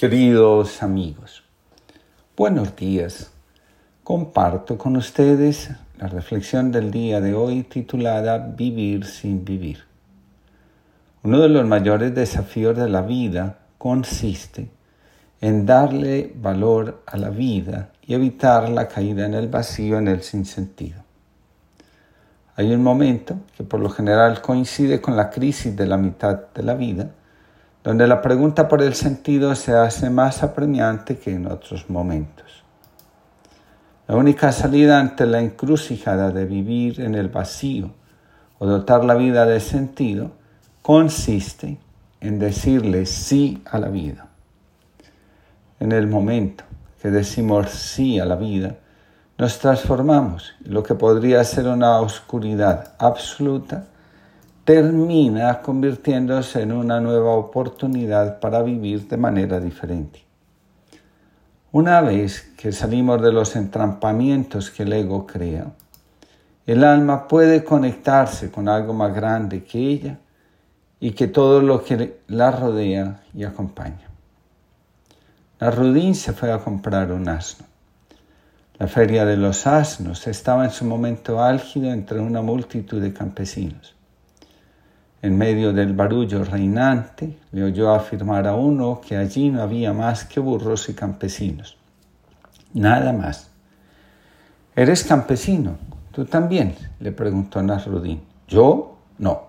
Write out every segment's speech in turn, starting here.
Queridos amigos, buenos días. Comparto con ustedes la reflexión del día de hoy titulada Vivir sin vivir. Uno de los mayores desafíos de la vida consiste en darle valor a la vida y evitar la caída en el vacío, en el sinsentido. Hay un momento que por lo general coincide con la crisis de la mitad de la vida, donde la pregunta por el sentido se hace más apremiante que en otros momentos. La única salida ante la encrucijada de vivir en el vacío o dotar la vida de sentido consiste en decirle sí a la vida. En el momento que decimos sí a la vida, nos transformamos. Lo que podría ser una oscuridad absoluta termina convirtiéndose en una nueva oportunidad para vivir de manera diferente. Una vez que salimos de los entrampamientos que el ego crea, el alma puede conectarse con algo más grande que ella y que todo lo que la rodea y acompaña. Rudín se fue a comprar un asno. La feria de los asnos estaba en su momento álgido entre una multitud de campesinos. En medio del barullo reinante, le oyó afirmar a uno que allí no había más que burros y campesinos. Nada más. ¿Eres campesino? ¿Tú también? le preguntó Nasrudín. Yo no.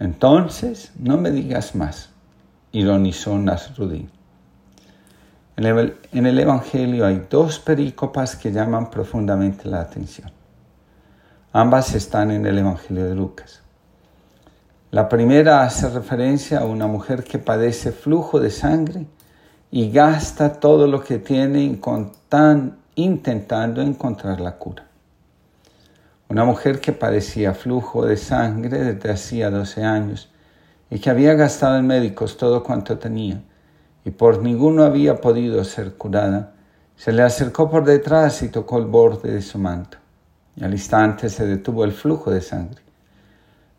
Entonces, no me digas más, ironizó Nasrudín. En el, en el Evangelio hay dos perícopas que llaman profundamente la atención. Ambas están en el Evangelio de Lucas. La primera hace referencia a una mujer que padece flujo de sangre y gasta todo lo que tiene intentando encontrar la cura. Una mujer que padecía flujo de sangre desde hacía 12 años y que había gastado en médicos todo cuanto tenía y por ninguno había podido ser curada, se le acercó por detrás y tocó el borde de su manto. Y al instante se detuvo el flujo de sangre.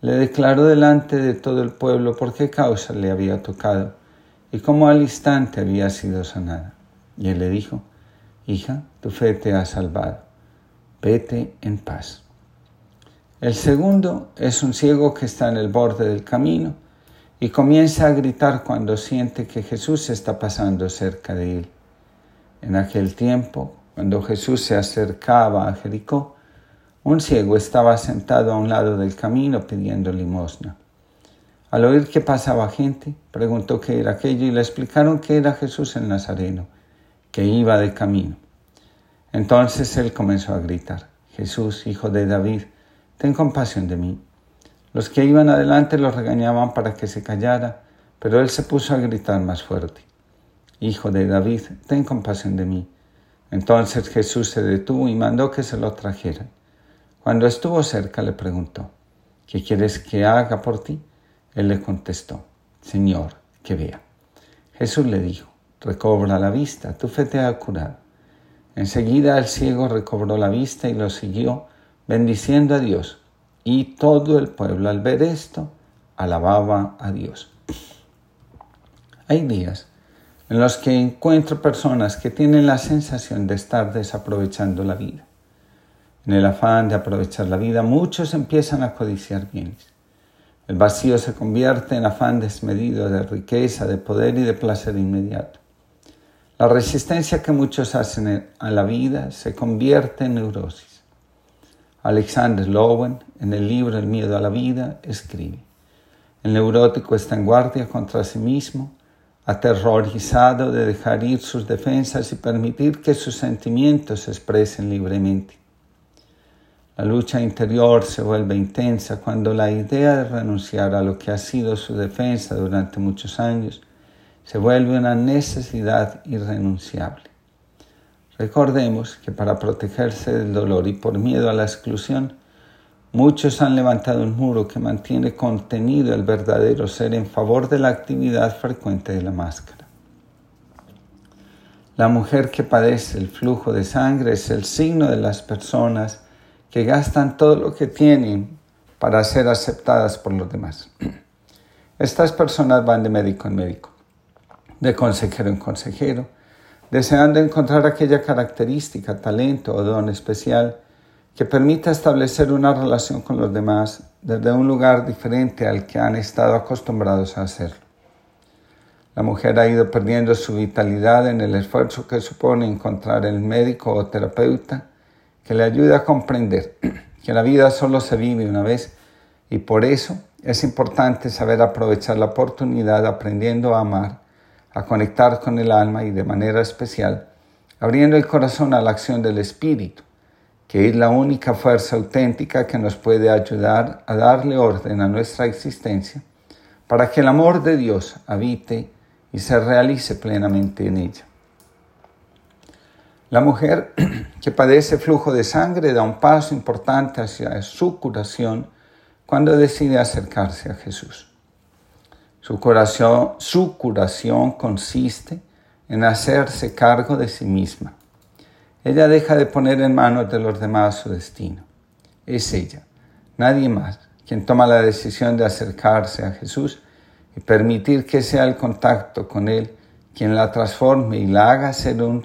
le declaró delante de todo el pueblo por qué causa le había tocado y cómo al instante había sido sanada. Y él le dijo, Hija, tu fe te ha salvado, vete en paz. El segundo es un ciego que está en el borde del camino y comienza a gritar cuando siente que Jesús está pasando cerca de él. En aquel tiempo, cuando Jesús se acercaba a Jericó, un ciego estaba sentado a un lado del camino pidiendo limosna. Al oír que pasaba gente, preguntó qué era aquello y le explicaron que era Jesús el Nazareno, que iba de camino. Entonces él comenzó a gritar, Jesús, hijo de David, ten compasión de mí. Los que iban adelante lo regañaban para que se callara, pero él se puso a gritar más fuerte, Hijo de David, ten compasión de mí. Entonces Jesús se detuvo y mandó que se lo trajeran. Cuando estuvo cerca le preguntó, ¿qué quieres que haga por ti? Él le contestó, Señor, que vea. Jesús le dijo, recobra la vista, tu fe te ha curado. Enseguida el ciego recobró la vista y lo siguió, bendiciendo a Dios. Y todo el pueblo al ver esto, alababa a Dios. Hay días en los que encuentro personas que tienen la sensación de estar desaprovechando la vida. En el afán de aprovechar la vida, muchos empiezan a codiciar bienes. El vacío se convierte en afán desmedido de riqueza, de poder y de placer inmediato. La resistencia que muchos hacen a la vida se convierte en neurosis. Alexander Lowen, en el libro El miedo a la vida, escribe, el neurótico está en guardia contra sí mismo, aterrorizado de dejar ir sus defensas y permitir que sus sentimientos se expresen libremente. La lucha interior se vuelve intensa cuando la idea de renunciar a lo que ha sido su defensa durante muchos años se vuelve una necesidad irrenunciable. Recordemos que para protegerse del dolor y por miedo a la exclusión, muchos han levantado un muro que mantiene contenido el verdadero ser en favor de la actividad frecuente de la máscara. La mujer que padece el flujo de sangre es el signo de las personas que gastan todo lo que tienen para ser aceptadas por los demás. Estas personas van de médico en médico, de consejero en consejero, deseando encontrar aquella característica, talento o don especial que permita establecer una relación con los demás desde un lugar diferente al que han estado acostumbrados a hacerlo. La mujer ha ido perdiendo su vitalidad en el esfuerzo que supone encontrar el médico o terapeuta que le ayude a comprender que la vida solo se vive una vez y por eso es importante saber aprovechar la oportunidad aprendiendo a amar a conectar con el alma y de manera especial, abriendo el corazón a la acción del Espíritu, que es la única fuerza auténtica que nos puede ayudar a darle orden a nuestra existencia, para que el amor de Dios habite y se realice plenamente en ella. La mujer que padece flujo de sangre da un paso importante hacia su curación cuando decide acercarse a Jesús. Su curación, consiste en hacerse cargo de sí misma. Ella deja de poner en manos de los demás su destino. Es ella, nadie más, quien toma la decisión de acercarse a Jesús y permitir que sea el contacto con Él quien la transforme y la haga ser un,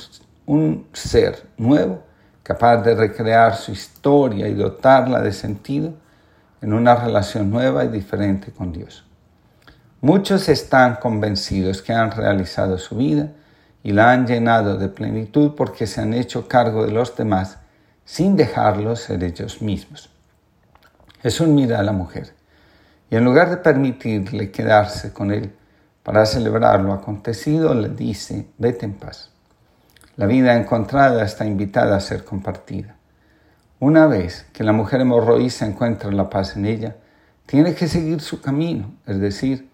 un ser nuevo, capaz de recrear su historia y dotarla de sentido en una relación nueva y diferente con Dios. Muchos están convencidos que han realizado su vida y la han llenado de plenitud porque se han hecho cargo de los demás sin dejarlos ser ellos mismos. Jesús mira a la mujer y en lugar de permitirle quedarse con él para celebrar lo acontecido, le dice, vete en paz. La vida encontrada está invitada a ser compartida. Una vez que la mujer hemorroísa encuentra la paz en ella, tiene que seguir su camino, es decir,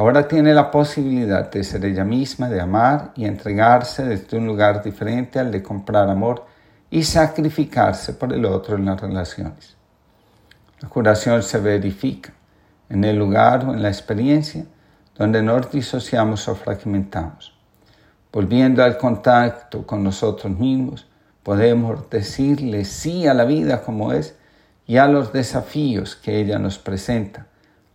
Ahora tiene la posibilidad de ser ella misma, de amar y entregarse desde un lugar diferente al de comprar amor y sacrificarse por el otro en las relaciones. La curación se verifica en el lugar o en la experiencia donde nos disociamos o fragmentamos. Volviendo al contacto con nosotros mismos, podemos decirle sí a la vida como es y a los desafíos que ella nos presenta,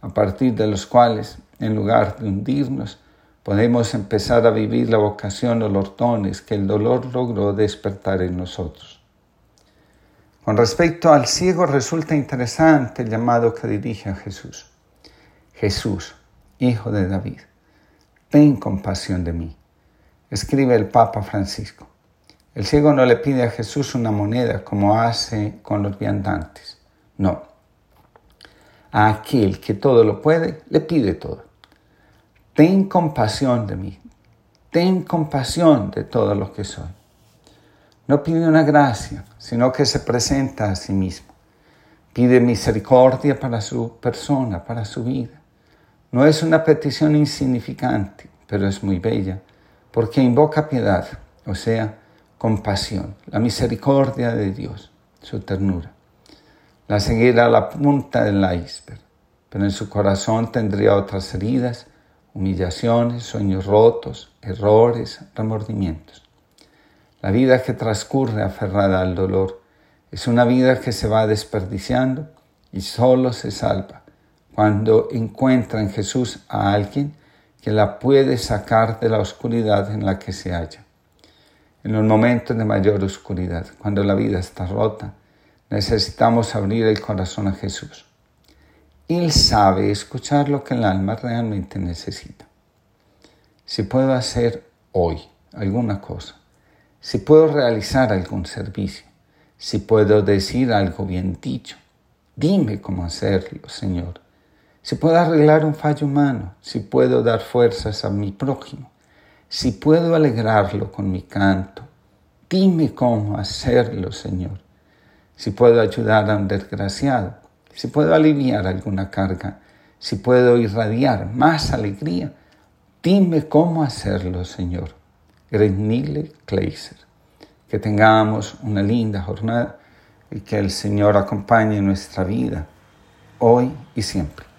a partir de los cuales en lugar de hundirnos, podemos empezar a vivir la vocación o los dones que el dolor logró despertar en nosotros. Con respecto al ciego resulta interesante el llamado que dirige a Jesús. Jesús, hijo de David, ten compasión de mí. Escribe el Papa Francisco. El ciego no le pide a Jesús una moneda como hace con los viandantes. No. A aquel que todo lo puede, le pide todo ten compasión de mí, ten compasión de todo lo que soy. No pide una gracia, sino que se presenta a sí mismo. Pide misericordia para su persona, para su vida. No es una petición insignificante, pero es muy bella, porque invoca piedad, o sea, compasión, la misericordia de Dios, su ternura. La seguirá a la punta del iceberg, pero en su corazón tendría otras heridas humillaciones, sueños rotos, errores, remordimientos. La vida que transcurre aferrada al dolor es una vida que se va desperdiciando y solo se salva cuando encuentra en Jesús a alguien que la puede sacar de la oscuridad en la que se halla. En los momentos de mayor oscuridad, cuando la vida está rota, necesitamos abrir el corazón a Jesús él sabe escuchar lo que el alma realmente necesita. Si puedo hacer hoy alguna cosa, si puedo realizar algún servicio, si puedo decir algo bien dicho, dime cómo hacerlo, Señor. Si puedo arreglar un fallo humano, si puedo dar fuerzas a mi prójimo, si puedo alegrarlo con mi canto, dime cómo hacerlo, Señor. Si puedo ayudar a un desgraciado, si puedo aliviar alguna carga, si puedo irradiar más alegría, Dime cómo hacerlo, Señor. Grenile Kleiser. Que tengamos una linda jornada y que el Señor acompañe nuestra vida hoy y siempre.